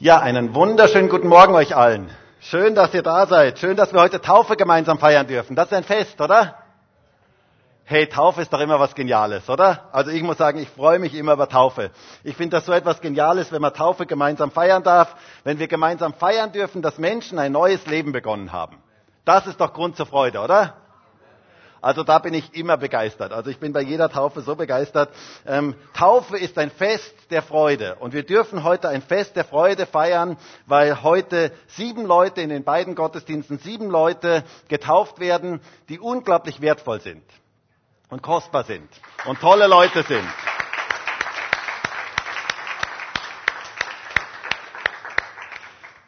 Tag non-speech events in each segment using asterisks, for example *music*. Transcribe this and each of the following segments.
Ja, einen wunderschönen guten Morgen euch allen. Schön, dass ihr da seid. Schön, dass wir heute Taufe gemeinsam feiern dürfen. Das ist ein Fest, oder? Hey, Taufe ist doch immer was Geniales, oder? Also ich muss sagen, ich freue mich immer über Taufe. Ich finde das so etwas Geniales, wenn man Taufe gemeinsam feiern darf, wenn wir gemeinsam feiern dürfen, dass Menschen ein neues Leben begonnen haben. Das ist doch Grund zur Freude, oder? Also da bin ich immer begeistert. Also ich bin bei jeder Taufe so begeistert. Ähm, Taufe ist ein Fest der Freude. Und wir dürfen heute ein Fest der Freude feiern, weil heute sieben Leute in den beiden Gottesdiensten, sieben Leute getauft werden, die unglaublich wertvoll sind und kostbar sind und tolle Leute sind.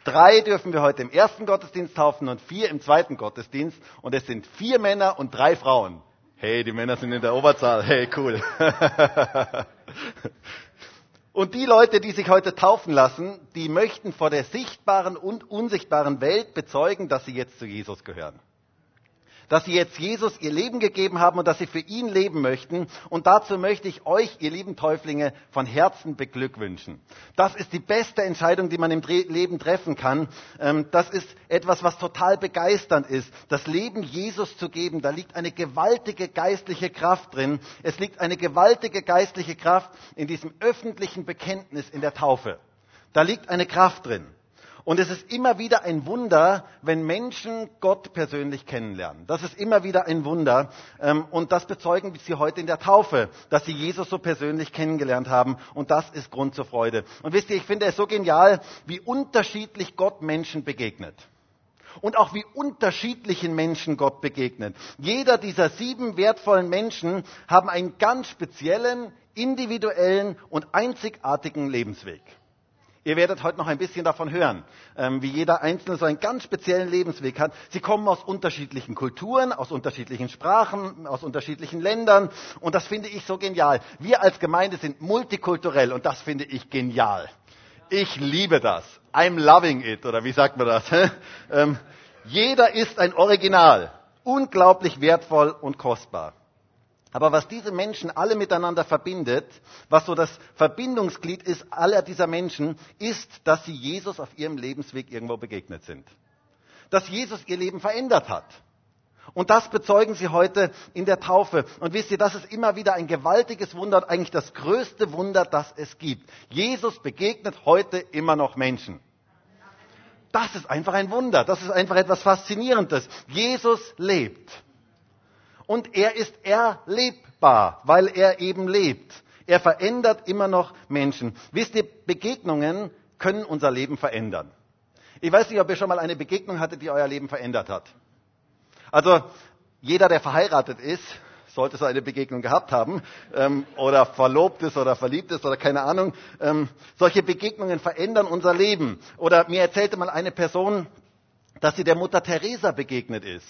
Drei dürfen wir heute im ersten Gottesdienst taufen und vier im zweiten Gottesdienst. Und es sind vier Männer und drei Frauen. Hey, die Männer sind in der Oberzahl. Hey, cool. *laughs* und die Leute, die sich heute taufen lassen, die möchten vor der sichtbaren und unsichtbaren Welt bezeugen, dass sie jetzt zu Jesus gehören dass sie jetzt Jesus ihr Leben gegeben haben und dass sie für ihn leben möchten. Und dazu möchte ich euch, ihr lieben Täuflinge, von Herzen beglückwünschen. Das ist die beste Entscheidung, die man im Leben treffen kann. Ähm, das ist etwas, was total begeisternd ist. Das Leben Jesus zu geben, da liegt eine gewaltige geistliche Kraft drin. Es liegt eine gewaltige geistliche Kraft in diesem öffentlichen Bekenntnis in der Taufe. Da liegt eine Kraft drin. Und es ist immer wieder ein Wunder, wenn Menschen Gott persönlich kennenlernen. Das ist immer wieder ein Wunder. Ähm, und das bezeugen sie heute in der Taufe, dass sie Jesus so persönlich kennengelernt haben. Und das ist Grund zur Freude. Und wisst ihr, ich finde es so genial, wie unterschiedlich Gott Menschen begegnet. Und auch wie unterschiedlichen Menschen Gott begegnet. Jeder dieser sieben wertvollen Menschen haben einen ganz speziellen, individuellen und einzigartigen Lebensweg. Ihr werdet heute noch ein bisschen davon hören, ähm, wie jeder Einzelne so einen ganz speziellen Lebensweg hat. Sie kommen aus unterschiedlichen Kulturen, aus unterschiedlichen Sprachen, aus unterschiedlichen Ländern. Und das finde ich so genial. Wir als Gemeinde sind multikulturell und das finde ich genial. Ich liebe das. I'm loving it, oder wie sagt man das? *laughs* Ähm, jeder ist ein Original. Unglaublich wertvoll und kostbar. Aber was diese Menschen alle miteinander verbindet, was so das Verbindungsglied ist aller dieser Menschen, ist, dass sie Jesus auf ihrem Lebensweg irgendwo begegnet sind. Dass Jesus ihr Leben verändert hat. Und das bezeugen sie heute in der Taufe. Und wisst ihr, das ist immer wieder ein gewaltiges Wunder, eigentlich das größte Wunder, das es gibt. Jesus begegnet heute immer noch Menschen. Das ist einfach ein Wunder. Das ist einfach etwas Faszinierendes. Jesus lebt und er ist erlebbar, weil er eben lebt. Er verändert immer noch Menschen. Wisst ihr, Begegnungen können unser Leben verändern. Ich weiß nicht, ob ihr schon mal eine Begegnung hattet, die euer Leben verändert hat. Also jeder, der verheiratet ist, sollte so eine Begegnung gehabt haben ähm, oder verlobt ist oder verliebt ist oder keine Ahnung. Ähm, solche Begegnungen verändern unser Leben. Oder mir erzählte mal eine Person, dass sie der Mutter Teresa begegnet ist.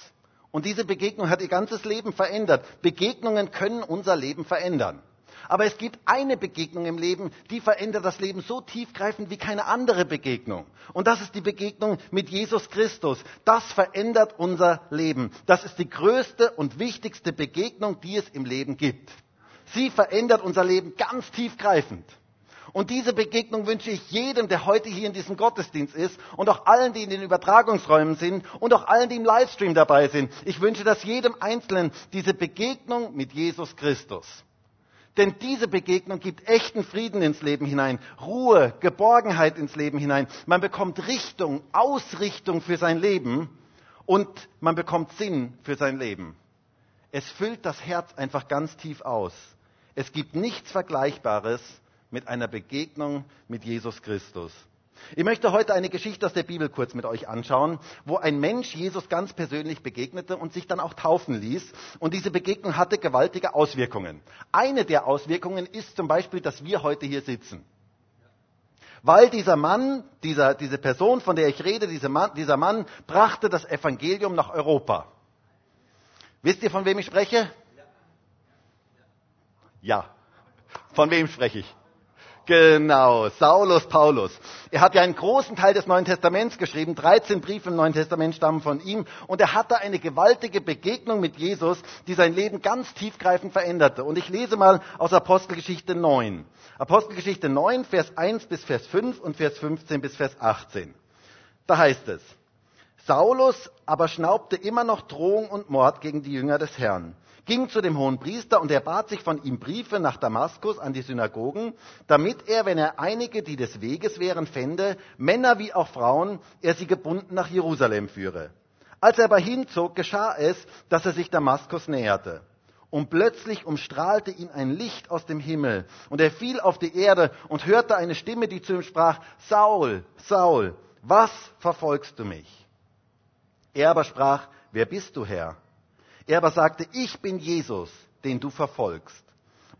Und diese Begegnung hat ihr ganzes Leben verändert. Begegnungen können unser Leben verändern. Aber es gibt eine Begegnung im Leben, die verändert das Leben so tiefgreifend wie keine andere Begegnung. Und das ist die Begegnung mit Jesus Christus. Das verändert unser Leben. Das ist die größte und wichtigste Begegnung, die es im Leben gibt. Sie verändert unser Leben ganz tiefgreifend. Und diese Begegnung wünsche ich jedem, der heute hier in diesem Gottesdienst ist und auch allen, die in den Übertragungsräumen sind und auch allen, die im Livestream dabei sind. Ich wünsche das jedem Einzelnen diese Begegnung mit Jesus Christus. Denn diese Begegnung gibt echten Frieden ins Leben hinein, Ruhe, Geborgenheit ins Leben hinein. Man bekommt Richtung, Ausrichtung für sein Leben und man bekommt Sinn für sein Leben. Es füllt das Herz einfach ganz tief aus. Es gibt nichts Vergleichbares mit einer Begegnung mit Jesus Christus. Ich möchte heute eine Geschichte aus der Bibel kurz mit euch anschauen, wo ein Mensch Jesus ganz persönlich begegnete und sich dann auch taufen ließ. Und diese Begegnung hatte gewaltige Auswirkungen. Eine der Auswirkungen ist zum Beispiel, dass wir heute hier sitzen. Weil dieser Mann, dieser, diese Person, von der ich rede, dieser Mann, dieser Mann brachte das Evangelium nach Europa. Wisst ihr, von wem ich spreche? Ja. Von wem spreche ich? Genau, Saulus Paulus. Er hat ja einen großen Teil des Neuen Testaments geschrieben. 13 Briefe im Neuen Testament stammen von ihm. Und er hatte eine gewaltige Begegnung mit Jesus, die sein Leben ganz tiefgreifend veränderte. Und ich lese mal aus Apostelgeschichte 9. Apostelgeschichte 9, Vers 1 bis Vers 5 und Vers 15 bis Vers 18. Da heißt es, Saulus aber schnaubte immer noch Drohung und Mord gegen die Jünger des Herrn ging zu dem hohen Priester und er bat sich von ihm Briefe nach Damaskus an die Synagogen, damit er, wenn er einige, die des Weges wären, fände, Männer wie auch Frauen, er sie gebunden nach Jerusalem führe. Als er aber hinzog, geschah es, dass er sich Damaskus näherte. Und plötzlich umstrahlte ihn ein Licht aus dem Himmel, und er fiel auf die Erde und hörte eine Stimme, die zu ihm sprach, Saul, Saul, was verfolgst du mich? Er aber sprach, wer bist du, Herr? Er aber sagte, ich bin Jesus, den du verfolgst.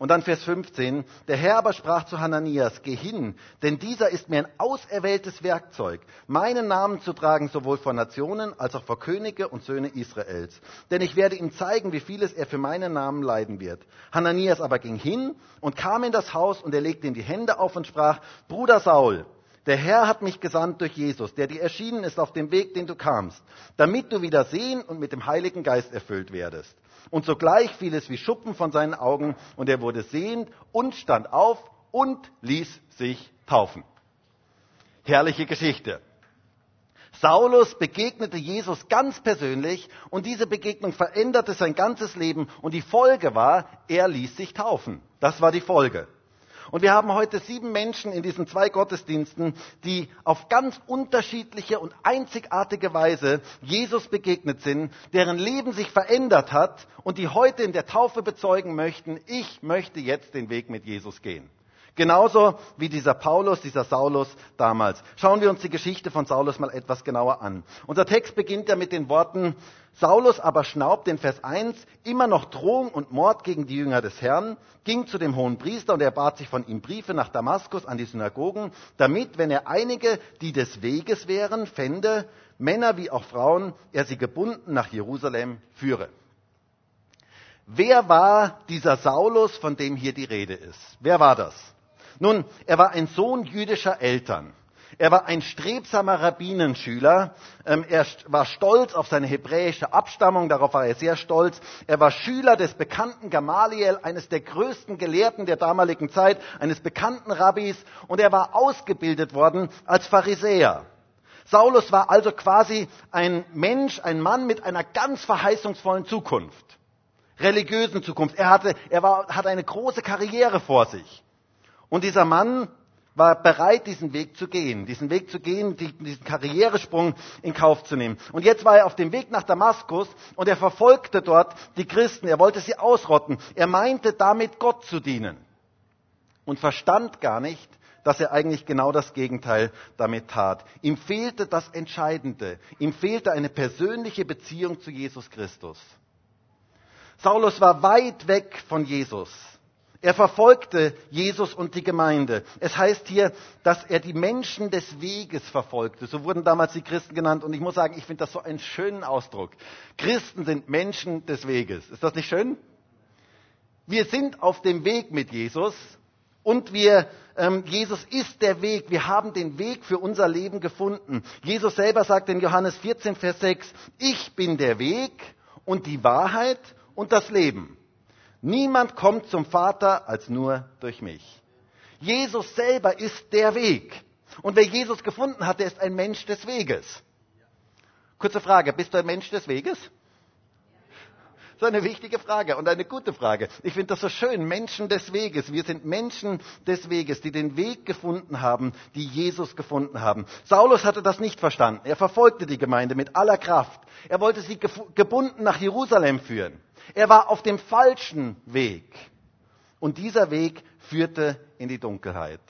Und dann Vers 15, der Herr aber sprach zu Hananias, geh hin, denn dieser ist mir ein auserwähltes Werkzeug, meinen Namen zu tragen, sowohl vor Nationen als auch vor Könige und Söhne Israels. Denn ich werde ihm zeigen, wie vieles er für meinen Namen leiden wird. Hananias aber ging hin und kam in das Haus und er legte ihm die Hände auf und sprach, Bruder Saul, der Herr hat mich gesandt durch Jesus, der dir erschienen ist auf dem Weg, den du kamst, damit du wieder sehen und mit dem Heiligen Geist erfüllt werdest. Und sogleich fiel es wie Schuppen von seinen Augen und er wurde sehend und stand auf und ließ sich taufen. Herrliche Geschichte. Saulus begegnete Jesus ganz persönlich und diese Begegnung veränderte sein ganzes Leben und die Folge war, er ließ sich taufen. Das war die Folge. Und wir haben heute sieben Menschen in diesen zwei Gottesdiensten, die auf ganz unterschiedliche und einzigartige Weise Jesus begegnet sind, deren Leben sich verändert hat und die heute in der Taufe bezeugen möchten, ich möchte jetzt den Weg mit Jesus gehen. Genauso wie dieser Paulus, dieser Saulus damals. Schauen wir uns die Geschichte von Saulus mal etwas genauer an. Unser Text beginnt ja mit den Worten, Saulus aber schnaubt in Vers 1 immer noch Drohung und Mord gegen die Jünger des Herrn, ging zu dem hohen Priester und er bat sich von ihm Briefe nach Damaskus an die Synagogen, damit, wenn er einige, die des Weges wären, fände, Männer wie auch Frauen, er sie gebunden nach Jerusalem führe. Wer war dieser Saulus, von dem hier die Rede ist? Wer war das? Nun, er war ein Sohn jüdischer Eltern. Er war ein strebsamer Rabbinenschüler. Ähm, er war stolz auf seine hebräische Abstammung, darauf war er sehr stolz. Er war Schüler des bekannten Gamaliel, eines der größten Gelehrten der damaligen Zeit, eines bekannten Rabbis. Und er war ausgebildet worden als Pharisäer. Saulus war also quasi ein Mensch, ein Mann mit einer ganz verheißungsvollen Zukunft. Religiösen Zukunft. Er hatte, er war, hatte eine große Karriere vor sich. Und dieser Mann war bereit, diesen Weg zu gehen, diesen Weg zu gehen, diesen Karrieresprung in Kauf zu nehmen. Und jetzt war er auf dem Weg nach Damaskus und er verfolgte dort die Christen. Er wollte sie ausrotten. Er meinte damit Gott zu dienen und verstand gar nicht, dass er eigentlich genau das Gegenteil damit tat. Ihm fehlte das Entscheidende. Ihm fehlte eine persönliche Beziehung zu Jesus Christus. Saulus war weit weg von Jesus. Er verfolgte Jesus und die Gemeinde. Es heißt hier, dass er die Menschen des Weges verfolgte. So wurden damals die Christen genannt. Und ich muss sagen, ich finde das so einen schönen Ausdruck. Christen sind Menschen des Weges. Ist das nicht schön? Wir sind auf dem Weg mit Jesus und wir, ähm, Jesus ist der Weg. Wir haben den Weg für unser Leben gefunden. Jesus selber sagt in Johannes 14, Vers 6, ich bin der Weg und die Wahrheit und das Leben. Niemand kommt zum Vater als nur durch mich. Jesus selber ist der Weg. Und wer Jesus gefunden hat, der ist ein Mensch des Weges. Kurze Frage, bist du ein Mensch des Weges? So eine wichtige Frage und eine gute Frage. Ich finde das so schön, Menschen des Weges. Wir sind Menschen des Weges, die den Weg gefunden haben, die Jesus gefunden haben. Saulus hatte das nicht verstanden. Er verfolgte die Gemeinde mit aller Kraft. Er wollte sie gebunden nach Jerusalem führen. Er war auf dem falschen Weg. Und dieser Weg führte in die Dunkelheit.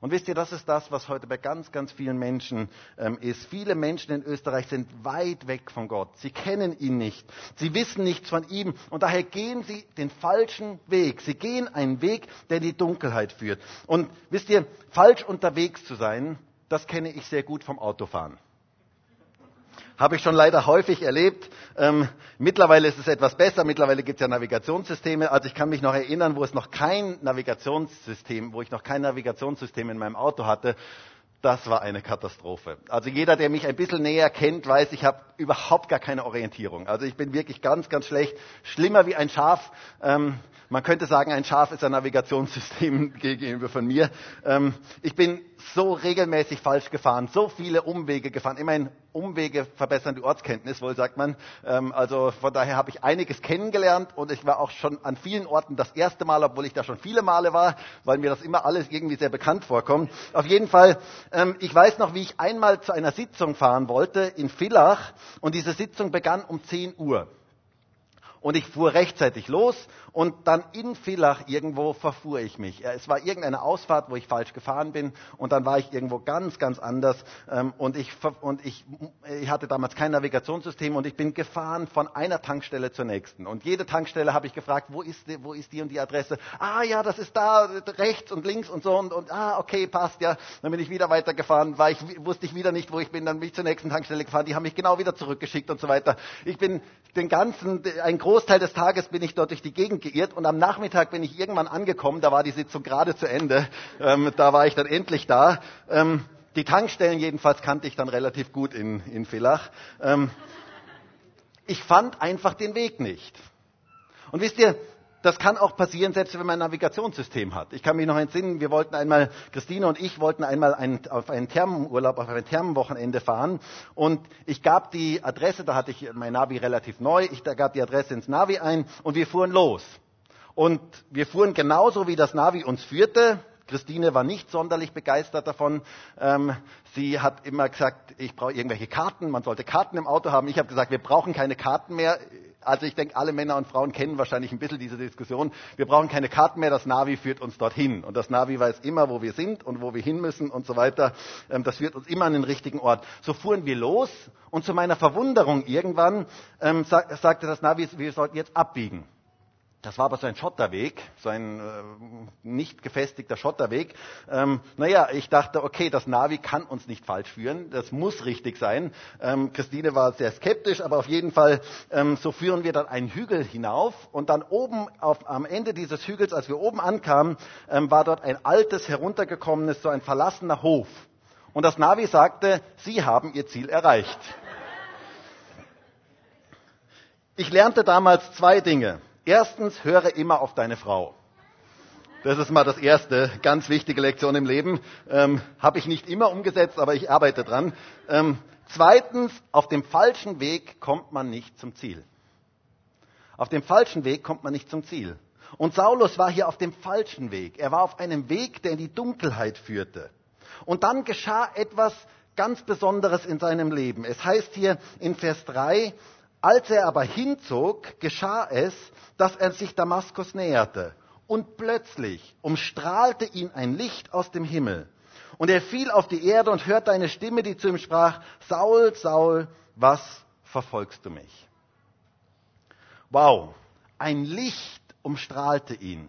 Und wisst ihr, das ist das, was heute bei ganz, ganz vielen Menschen ähm, ist. Viele Menschen in Österreich sind weit weg von Gott. Sie kennen ihn nicht. Sie wissen nichts von ihm. Und daher gehen sie den falschen Weg. Sie gehen einen Weg, der in die Dunkelheit führt. Und wisst ihr, falsch unterwegs zu sein, das kenne ich sehr gut vom Autofahren. Habe ich schon leider häufig erlebt. Ähm, mittlerweile ist es etwas besser. Mittlerweile gibt es ja Navigationssysteme. Also ich kann mich noch erinnern, wo es noch kein Navigationssystem, wo ich noch kein Navigationssystem in meinem Auto hatte. Das war eine Katastrophe. Also jeder, der mich ein bisschen näher kennt, weiß, ich habe überhaupt gar keine Orientierung. Also ich bin wirklich ganz, ganz schlecht. Schlimmer wie ein Schaf. Ähm, man könnte sagen, ein Schaf ist ein Navigationssystem *laughs* gegenüber von mir. Ähm, ich bin so regelmäßig falsch gefahren, so viele Umwege gefahren. Immerhin Umwege verbessern die Ortskenntnis, wohl sagt man. Ähm, also von daher habe ich einiges kennengelernt und ich war auch schon an vielen Orten das erste Mal, obwohl ich da schon viele Male war, weil mir das immer alles irgendwie sehr bekannt vorkommt. Auf jeden Fall, ähm, ich weiß noch, wie ich einmal zu einer Sitzung fahren wollte in Villach und diese Sitzung begann um 10 Uhr. Und ich fuhr rechtzeitig los und dann in Villach irgendwo verfuhr ich mich. Es war irgendeine Ausfahrt, wo ich falsch gefahren bin und dann war ich irgendwo ganz, ganz anders ähm, und ich, und ich, ich hatte damals kein Navigationssystem und ich bin gefahren von einer Tankstelle zur nächsten. Und jede Tankstelle habe ich gefragt, wo ist, die, wo ist die und die Adresse? Ah ja, das ist da rechts und links und so und, und ah okay, passt ja. Dann bin ich wieder weitergefahren, war ich, wusste ich wieder nicht, wo ich bin, dann bin ich zur nächsten Tankstelle gefahren, die haben mich genau wieder zurückgeschickt und so weiter. Ich bin den ganzen, ein Großteil des Tages bin ich dort durch die Gegend geirrt und am Nachmittag bin ich irgendwann angekommen, da war die Sitzung gerade zu Ende, ähm, da war ich dann endlich da. Ähm, die Tankstellen jedenfalls kannte ich dann relativ gut in, in Villach. Ähm, ich fand einfach den Weg nicht. Und wisst ihr, das kann auch passieren, selbst wenn man ein Navigationssystem hat. Ich kann mich noch entsinnen, wir wollten einmal, Christine und ich wollten einmal ein, auf einen Thermenurlaub, auf ein Thermenwochenende fahren. Und ich gab die Adresse, da hatte ich mein Navi relativ neu, ich gab die Adresse ins Navi ein und wir fuhren los. Und wir fuhren genauso, wie das Navi uns führte. Christine war nicht sonderlich begeistert davon. Ähm, sie hat immer gesagt, ich brauche irgendwelche Karten, man sollte Karten im Auto haben. Ich habe gesagt, wir brauchen keine Karten mehr. Also ich denke, alle Männer und Frauen kennen wahrscheinlich ein bisschen diese Diskussion. Wir brauchen keine Karten mehr, das Navi führt uns dorthin. Und das Navi weiß immer, wo wir sind und wo wir hin müssen und so weiter. Ähm, das führt uns immer an den richtigen Ort. So fuhren wir los und zu meiner Verwunderung irgendwann ähm, sagte das Navi, wir sollten jetzt abbiegen. Das war aber so ein Schotterweg, so ein äh, nicht gefestigter Schotterweg. Ähm, naja, ich dachte, okay, das Navi kann uns nicht falsch führen, das muss richtig sein. Ähm, Christine war sehr skeptisch, aber auf jeden Fall, ähm, so führen wir dann einen Hügel hinauf und dann oben auf, am Ende dieses Hügels, als wir oben ankamen, ähm, war dort ein altes, heruntergekommenes, so ein verlassener Hof. Und das Navi sagte, Sie haben Ihr Ziel erreicht. Ich lernte damals zwei Dinge. Erstens, höre immer auf deine Frau. Das ist mal das erste, ganz wichtige Lektion im Leben. Ähm, Habe ich nicht immer umgesetzt, aber ich arbeite dran. Ähm, zweitens, auf dem falschen Weg kommt man nicht zum Ziel. Auf dem falschen Weg kommt man nicht zum Ziel. Und Saulus war hier auf dem falschen Weg. Er war auf einem Weg, der in die Dunkelheit führte. Und dann geschah etwas ganz Besonderes in seinem Leben. Es heißt hier in Vers 3, als er aber hinzog, geschah es, dass er sich Damaskus näherte. Und plötzlich umstrahlte ihn ein Licht aus dem Himmel. Und er fiel auf die Erde und hörte eine Stimme, die zu ihm sprach, Saul, Saul, was verfolgst du mich? Wow, ein Licht umstrahlte ihn.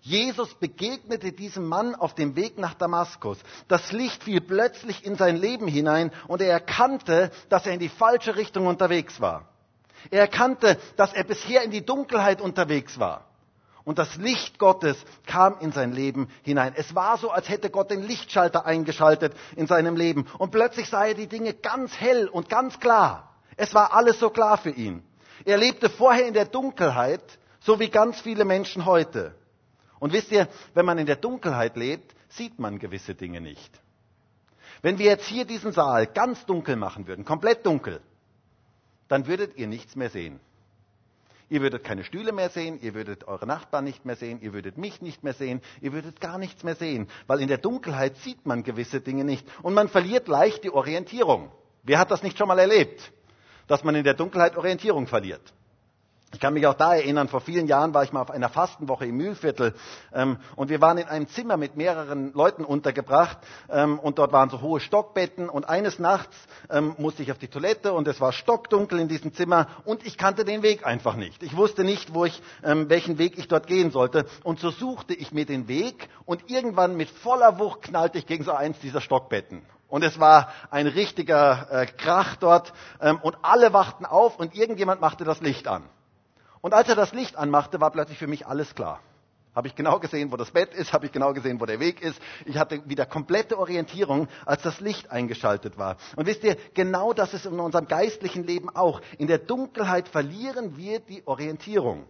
Jesus begegnete diesem Mann auf dem Weg nach Damaskus. Das Licht fiel plötzlich in sein Leben hinein und er erkannte, dass er in die falsche Richtung unterwegs war. Er erkannte, dass er bisher in die Dunkelheit unterwegs war. Und das Licht Gottes kam in sein Leben hinein. Es war so, als hätte Gott den Lichtschalter eingeschaltet in seinem Leben. Und plötzlich sah er die Dinge ganz hell und ganz klar. Es war alles so klar für ihn. Er lebte vorher in der Dunkelheit, so wie ganz viele Menschen heute. Und wisst ihr, wenn man in der Dunkelheit lebt, sieht man gewisse Dinge nicht. Wenn wir jetzt hier diesen Saal ganz dunkel machen würden, komplett dunkel, dann würdet ihr nichts mehr sehen. Ihr würdet keine Stühle mehr sehen, ihr würdet eure Nachbarn nicht mehr sehen, ihr würdet mich nicht mehr sehen, ihr würdet gar nichts mehr sehen, weil in der Dunkelheit sieht man gewisse Dinge nicht und man verliert leicht die Orientierung. Wer hat das nicht schon mal erlebt, dass man in der Dunkelheit Orientierung verliert? Ich kann mich auch da erinnern, vor vielen Jahren war ich mal auf einer Fastenwoche im Mühlviertel ähm, und wir waren in einem Zimmer mit mehreren Leuten untergebracht ähm, und dort waren so hohe Stockbetten und eines Nachts ähm, musste ich auf die Toilette und es war stockdunkel in diesem Zimmer und ich kannte den Weg einfach nicht. Ich wusste nicht, wo ich, ähm, welchen Weg ich dort gehen sollte und so suchte ich mir den Weg und irgendwann mit voller Wucht knallte ich gegen so eins dieser Stockbetten. Und es war ein richtiger äh, Krach dort ähm, und alle wachten auf und irgendjemand machte das Licht an. Und als er das Licht anmachte, war plötzlich für mich alles klar. Habe ich genau gesehen, wo das Bett ist, habe ich genau gesehen, wo der Weg ist. Ich hatte wieder komplette Orientierung, als das Licht eingeschaltet war. Und wisst ihr, genau das ist in unserem geistlichen Leben auch. In der Dunkelheit verlieren wir die Orientierung.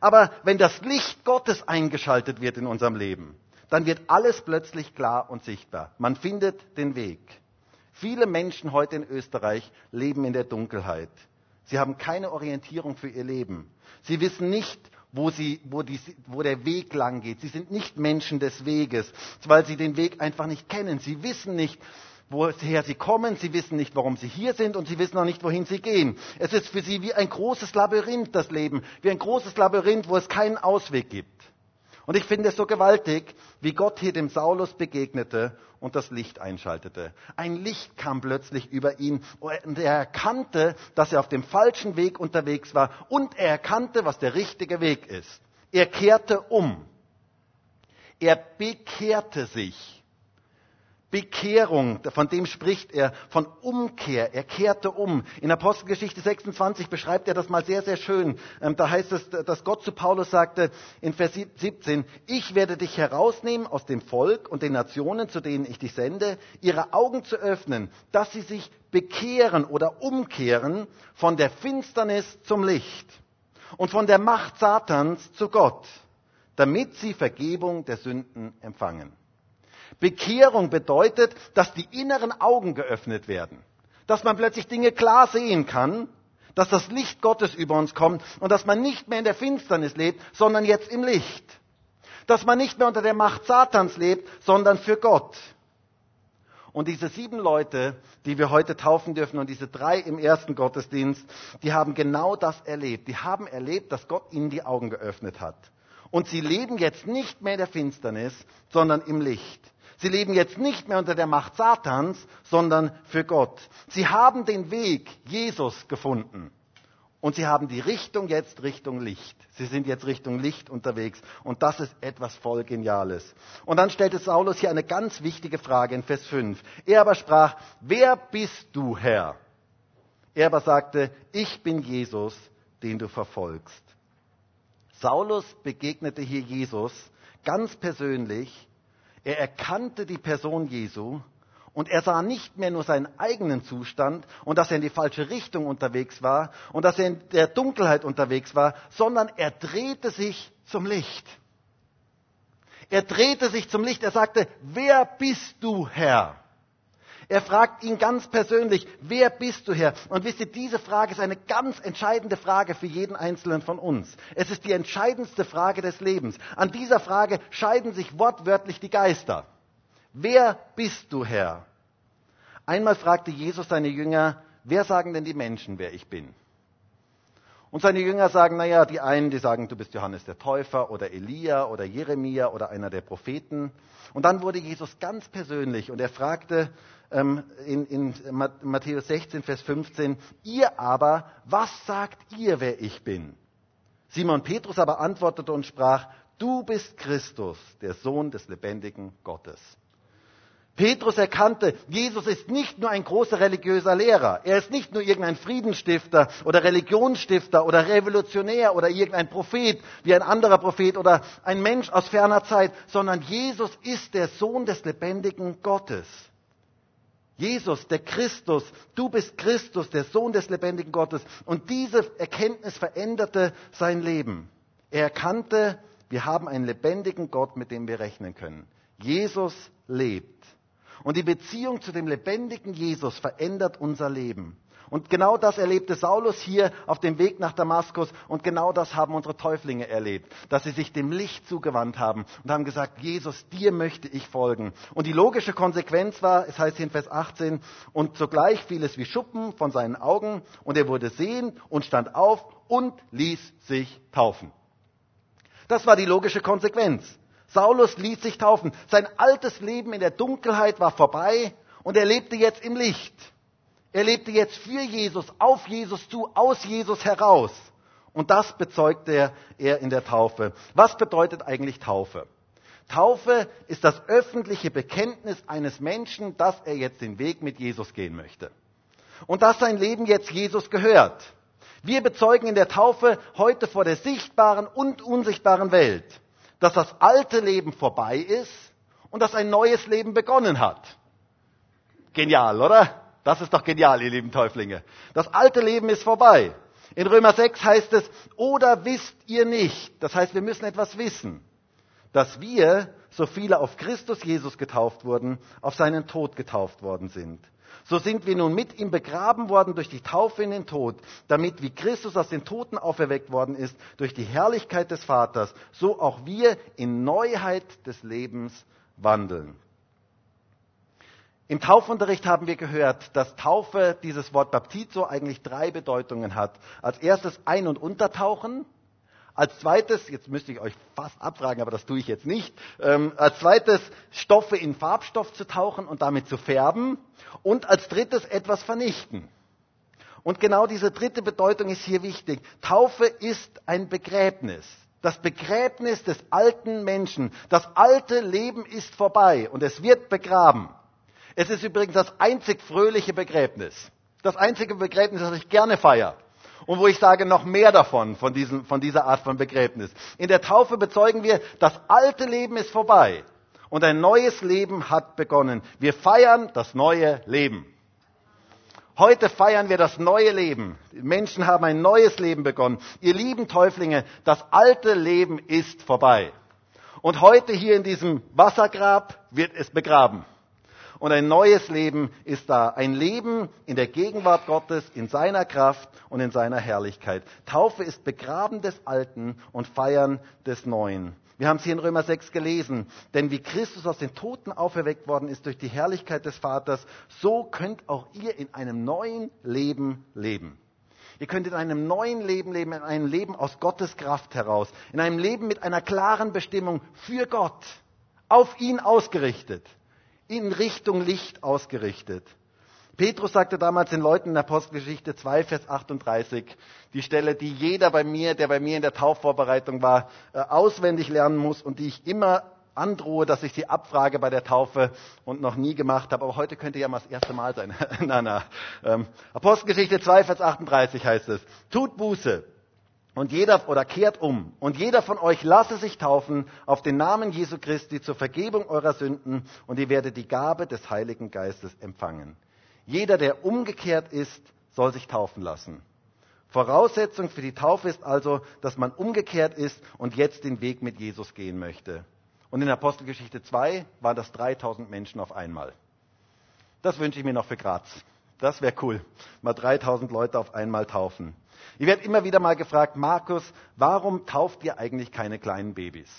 Aber wenn das Licht Gottes eingeschaltet wird in unserem Leben, dann wird alles plötzlich klar und sichtbar. Man findet den Weg. Viele Menschen heute in Österreich leben in der Dunkelheit. Sie haben keine Orientierung für ihr Leben. Sie wissen nicht, wo, sie, wo, die, wo der Weg lang geht. Sie sind nicht Menschen des Weges, weil sie den Weg einfach nicht kennen. Sie wissen nicht, woher sie kommen, sie wissen nicht, warum sie hier sind und sie wissen auch nicht, wohin sie gehen. Es ist für sie wie ein großes Labyrinth, das Leben, wie ein großes Labyrinth, wo es keinen Ausweg gibt. Und ich finde es so gewaltig, wie Gott hier dem Saulus begegnete und das Licht einschaltete. Ein Licht kam plötzlich über ihn und er erkannte, dass er auf dem falschen Weg unterwegs war und er erkannte, was der richtige Weg ist. Er kehrte um. Er bekehrte sich. Bekehrung, von dem spricht er, von Umkehr. Er kehrte um. In Apostelgeschichte 26 beschreibt er das mal sehr, sehr schön. Ähm, da heißt es, dass Gott zu Paulus sagte in Vers 17, ich werde dich herausnehmen aus dem Volk und den Nationen, zu denen ich dich sende, ihre Augen zu öffnen, dass sie sich bekehren oder umkehren von der Finsternis zum Licht und von der Macht Satans zu Gott, damit sie Vergebung der Sünden empfangen. Bekehrung bedeutet, dass die inneren Augen geöffnet werden, dass man plötzlich Dinge klar sehen kann, dass das Licht Gottes über uns kommt und dass man nicht mehr in der Finsternis lebt, sondern jetzt im Licht. Dass man nicht mehr unter der Macht Satans lebt, sondern für Gott. Und diese sieben Leute, die wir heute taufen dürfen und diese drei im ersten Gottesdienst, die haben genau das erlebt. Die haben erlebt, dass Gott ihnen die Augen geöffnet hat. Und sie leben jetzt nicht mehr in der Finsternis, sondern im Licht. Sie leben jetzt nicht mehr unter der Macht Satans, sondern für Gott. Sie haben den Weg Jesus gefunden. Und sie haben die Richtung jetzt Richtung Licht. Sie sind jetzt Richtung Licht unterwegs. Und das ist etwas voll Geniales. Und dann stellte Saulus hier eine ganz wichtige Frage in Vers 5. Er aber sprach, wer bist du, Herr? Er aber sagte, ich bin Jesus, den du verfolgst. Saulus begegnete hier Jesus ganz persönlich er erkannte die Person Jesu und er sah nicht mehr nur seinen eigenen Zustand und dass er in die falsche Richtung unterwegs war und dass er in der Dunkelheit unterwegs war, sondern er drehte sich zum Licht. Er drehte sich zum Licht. Er sagte, wer bist du, Herr? Er fragt ihn ganz persönlich, wer bist du Herr? Und wisst ihr, diese Frage ist eine ganz entscheidende Frage für jeden Einzelnen von uns. Es ist die entscheidendste Frage des Lebens. An dieser Frage scheiden sich wortwörtlich die Geister. Wer bist du Herr? Einmal fragte Jesus seine Jünger, wer sagen denn die Menschen, wer ich bin? Und seine Jünger sagen, naja, die einen, die sagen, du bist Johannes der Täufer oder Elia oder Jeremia oder einer der Propheten. Und dann wurde Jesus ganz persönlich und er fragte ähm, in, in Matthäus 16, Vers 15, ihr aber, was sagt ihr, wer ich bin? Simon Petrus aber antwortete und sprach, du bist Christus, der Sohn des lebendigen Gottes. Petrus erkannte, Jesus ist nicht nur ein großer religiöser Lehrer. Er ist nicht nur irgendein Friedensstifter oder Religionsstifter oder Revolutionär oder irgendein Prophet wie ein anderer Prophet oder ein Mensch aus ferner Zeit, sondern Jesus ist der Sohn des lebendigen Gottes. Jesus, der Christus, du bist Christus, der Sohn des lebendigen Gottes. Und diese Erkenntnis veränderte sein Leben. Er erkannte, wir haben einen lebendigen Gott, mit dem wir rechnen können. Jesus lebt. Und die Beziehung zu dem lebendigen Jesus verändert unser Leben. Und genau das erlebte Saulus hier auf dem Weg nach Damaskus und genau das haben unsere Täuflinge erlebt, dass sie sich dem Licht zugewandt haben und haben gesagt, Jesus, dir möchte ich folgen. Und die logische Konsequenz war, es heißt hier in Vers 18, und sogleich fiel es wie Schuppen von seinen Augen und er wurde sehen und stand auf und ließ sich taufen. Das war die logische Konsequenz. Saulus ließ sich taufen. Sein altes Leben in der Dunkelheit war vorbei und er lebte jetzt im Licht. Er lebte jetzt für Jesus, auf Jesus zu, aus Jesus heraus. Und das bezeugte er in der Taufe. Was bedeutet eigentlich Taufe? Taufe ist das öffentliche Bekenntnis eines Menschen, dass er jetzt den Weg mit Jesus gehen möchte. Und dass sein Leben jetzt Jesus gehört. Wir bezeugen in der Taufe heute vor der sichtbaren und unsichtbaren Welt, dass das alte Leben vorbei ist und dass ein neues Leben begonnen hat. Genial, oder? Das ist doch genial, ihr lieben Täuflinge. Das alte Leben ist vorbei. In Römer 6 heißt es, oder wisst ihr nicht, das heißt, wir müssen etwas wissen, dass wir, so viele auf Christus Jesus getauft wurden, auf seinen Tod getauft worden sind. So sind wir nun mit ihm begraben worden durch die Taufe in den Tod, damit wie Christus aus den Toten auferweckt worden ist durch die Herrlichkeit des Vaters, so auch wir in Neuheit des Lebens wandeln. Im Taufunterricht haben wir gehört, dass Taufe, dieses Wort Baptizo, eigentlich drei Bedeutungen hat. Als erstes Ein- und Untertauchen. Als zweites, jetzt müsste ich euch fast abfragen, aber das tue ich jetzt nicht. Ähm, als zweites Stoffe in Farbstoff zu tauchen und damit zu färben. Und als drittes etwas vernichten. Und genau diese dritte Bedeutung ist hier wichtig. Taufe ist ein Begräbnis. Das Begräbnis des alten Menschen. Das alte Leben ist vorbei und es wird begraben. Es ist übrigens das einzig fröhliche Begräbnis. Das einzige Begräbnis, das ich gerne feiere. Und wo ich sage, noch mehr davon, von, diesem, von dieser Art von Begräbnis. In der Taufe bezeugen wir, das alte Leben ist vorbei. Und ein neues Leben hat begonnen. Wir feiern das neue Leben. Heute feiern wir das neue Leben. Die Menschen haben ein neues Leben begonnen. Ihr lieben Täuflinge, das alte Leben ist vorbei. Und heute hier in diesem Wassergrab wird es begraben. Und ein neues Leben ist da. Ein Leben in der Gegenwart Gottes, in seiner Kraft und in seiner Herrlichkeit. Taufe ist Begraben des Alten und Feiern des Neuen. Wir haben es hier in Römer 6 gelesen. Denn wie Christus aus den Toten auferweckt worden ist durch die Herrlichkeit des Vaters, so könnt auch ihr in einem neuen Leben leben. Ihr könnt in einem neuen Leben leben, in einem Leben aus Gottes Kraft heraus, in einem Leben mit einer klaren Bestimmung für Gott, auf ihn ausgerichtet in Richtung Licht ausgerichtet. Petrus sagte damals den Leuten in Apostelgeschichte 2, Vers 38, die Stelle, die jeder bei mir, der bei mir in der Taufvorbereitung war, äh, auswendig lernen muss und die ich immer androhe, dass ich sie abfrage bei der Taufe und noch nie gemacht habe. Aber heute könnte ja mal das erste Mal sein. *laughs* na, na. Ähm, Apostelgeschichte 2, Vers 38 heißt es, tut Buße und jeder, oder kehrt um. Und jeder von euch lasse sich taufen auf den Namen Jesu Christi zur Vergebung eurer Sünden und ihr werdet die Gabe des Heiligen Geistes empfangen. Jeder, der umgekehrt ist, soll sich taufen lassen. Voraussetzung für die Taufe ist also, dass man umgekehrt ist und jetzt den Weg mit Jesus gehen möchte. Und in Apostelgeschichte 2 waren das 3000 Menschen auf einmal. Das wünsche ich mir noch für Graz. Das wäre cool. Mal 3000 Leute auf einmal taufen. Ich werde immer wieder mal gefragt, Markus, warum tauft ihr eigentlich keine kleinen Babys?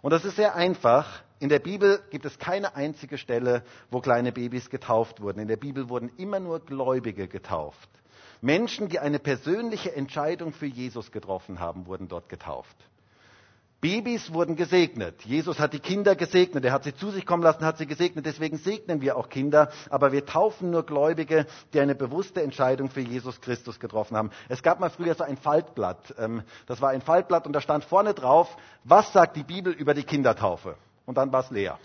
Und das ist sehr einfach. In der Bibel gibt es keine einzige Stelle, wo kleine Babys getauft wurden. In der Bibel wurden immer nur Gläubige getauft. Menschen, die eine persönliche Entscheidung für Jesus getroffen haben, wurden dort getauft. Babys wurden gesegnet. Jesus hat die Kinder gesegnet. Er hat sie zu sich kommen lassen, hat sie gesegnet. Deswegen segnen wir auch Kinder. Aber wir taufen nur Gläubige, die eine bewusste Entscheidung für Jesus Christus getroffen haben. Es gab mal früher so ein Faltblatt. Ähm, das war ein Faltblatt und da stand vorne drauf, was sagt die Bibel über die Kindertaufe? Und dann war es leer.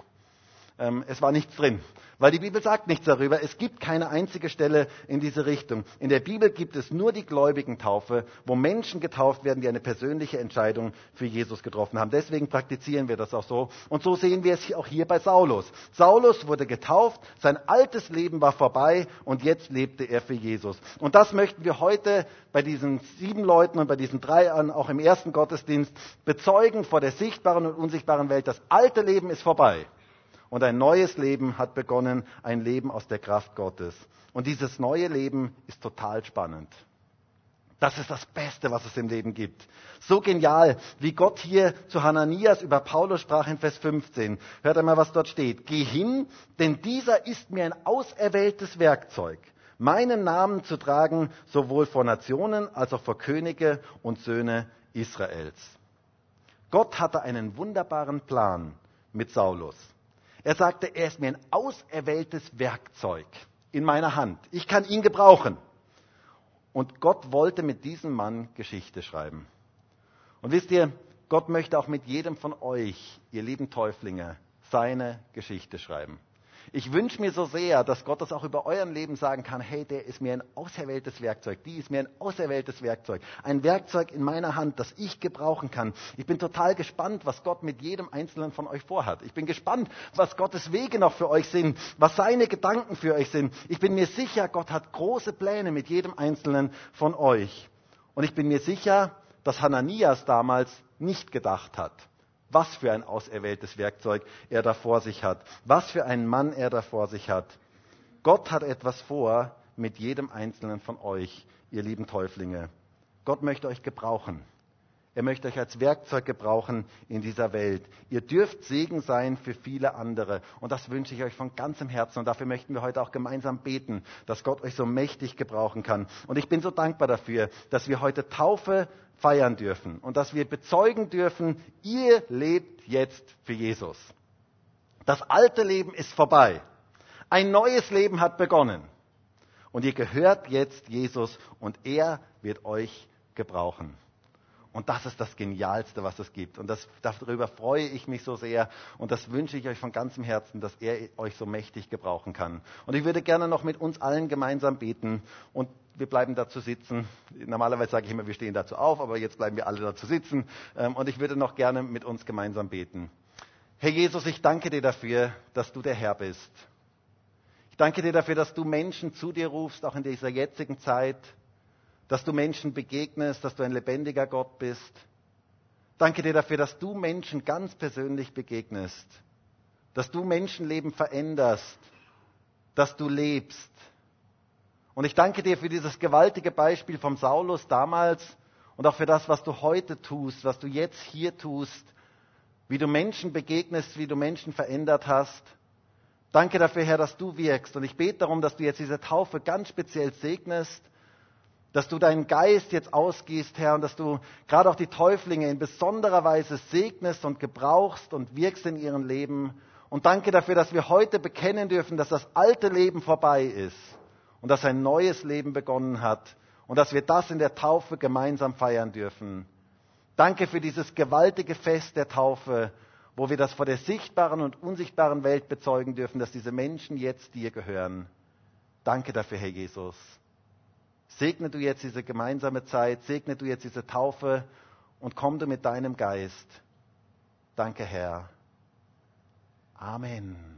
Ähm, es war nichts drin. Weil die Bibel sagt nichts darüber. Es gibt keine einzige Stelle in diese Richtung. In der Bibel gibt es nur die Gläubigentaufe, wo Menschen getauft werden, die eine persönliche Entscheidung für Jesus getroffen haben. Deswegen praktizieren wir das auch so. Und so sehen wir es auch hier bei Saulus. Saulus wurde getauft, sein altes Leben war vorbei und jetzt lebte er für Jesus. Und das möchten wir heute bei diesen sieben Leuten und bei diesen drei auch im ersten Gottesdienst bezeugen vor der sichtbaren und unsichtbaren Welt. Das alte Leben ist vorbei. Und ein neues Leben hat begonnen, ein Leben aus der Kraft Gottes. Und dieses neue Leben ist total spannend. Das ist das Beste, was es im Leben gibt. So genial, wie Gott hier zu Hananias über Paulus sprach in Vers 15. Hört einmal, was dort steht. Geh hin, denn dieser ist mir ein auserwähltes Werkzeug, meinen Namen zu tragen, sowohl vor Nationen als auch vor Könige und Söhne Israels. Gott hatte einen wunderbaren Plan mit Saulus. Er sagte, er ist mir ein auserwähltes Werkzeug in meiner Hand. Ich kann ihn gebrauchen. Und Gott wollte mit diesem Mann Geschichte schreiben. Und wisst ihr, Gott möchte auch mit jedem von euch, ihr lieben Täuflinge, seine Geschichte schreiben. Ich wünsche mir so sehr, dass Gott das auch über euren Leben sagen kann, hey, der ist mir ein auserwähltes Werkzeug, die ist mir ein auserwähltes Werkzeug, ein Werkzeug in meiner Hand, das ich gebrauchen kann. Ich bin total gespannt, was Gott mit jedem Einzelnen von euch vorhat. Ich bin gespannt, was Gottes Wege noch für euch sind, was seine Gedanken für euch sind. Ich bin mir sicher, Gott hat große Pläne mit jedem Einzelnen von euch. Und ich bin mir sicher, dass Hananias damals nicht gedacht hat, was für ein auserwähltes Werkzeug er da vor sich hat. Was für einen Mann er da vor sich hat. Gott hat etwas vor mit jedem einzelnen von euch, ihr lieben Täuflinge. Gott möchte euch gebrauchen. Er möchte euch als Werkzeug gebrauchen in dieser Welt. Ihr dürft Segen sein für viele andere. Und das wünsche ich euch von ganzem Herzen. Und dafür möchten wir heute auch gemeinsam beten, dass Gott euch so mächtig gebrauchen kann. Und ich bin so dankbar dafür, dass wir heute Taufe feiern dürfen und dass wir bezeugen dürfen, ihr lebt jetzt für Jesus. Das alte Leben ist vorbei. Ein neues Leben hat begonnen. Und ihr gehört jetzt Jesus und er wird euch gebrauchen. Und das ist das Genialste, was es gibt. Und das, darüber freue ich mich so sehr. Und das wünsche ich euch von ganzem Herzen, dass er euch so mächtig gebrauchen kann. Und ich würde gerne noch mit uns allen gemeinsam beten. Und wir bleiben dazu sitzen. Normalerweise sage ich immer, wir stehen dazu auf, aber jetzt bleiben wir alle dazu sitzen. Ähm, und ich würde noch gerne mit uns gemeinsam beten. Herr Jesus, ich danke dir dafür, dass du der Herr bist. Ich danke dir dafür, dass du Menschen zu dir rufst, auch in dieser jetzigen Zeit dass du Menschen begegnest, dass du ein lebendiger Gott bist. Danke dir dafür, dass du Menschen ganz persönlich begegnest, dass du Menschenleben veränderst, dass du lebst. Und ich danke dir für dieses gewaltige Beispiel vom Saulus damals und auch für das, was du heute tust, was du jetzt hier tust, wie du Menschen begegnest, wie du Menschen verändert hast. Danke dafür, Herr, dass du wirkst. Und ich bete darum, dass du jetzt diese Taufe ganz speziell segnest dass du deinen Geist jetzt ausgießt, Herr, und dass du gerade auch die Täuflinge in besonderer Weise segnest und gebrauchst und wirkst in ihrem Leben. Und danke dafür, dass wir heute bekennen dürfen, dass das alte Leben vorbei ist und dass ein neues Leben begonnen hat und dass wir das in der Taufe gemeinsam feiern dürfen. Danke für dieses gewaltige Fest der Taufe, wo wir das vor der sichtbaren und unsichtbaren Welt bezeugen dürfen, dass diese Menschen jetzt dir gehören. Danke dafür, Herr Jesus. Segne du jetzt diese gemeinsame Zeit, segne du jetzt diese Taufe und komm du mit deinem Geist. Danke, Herr. Amen.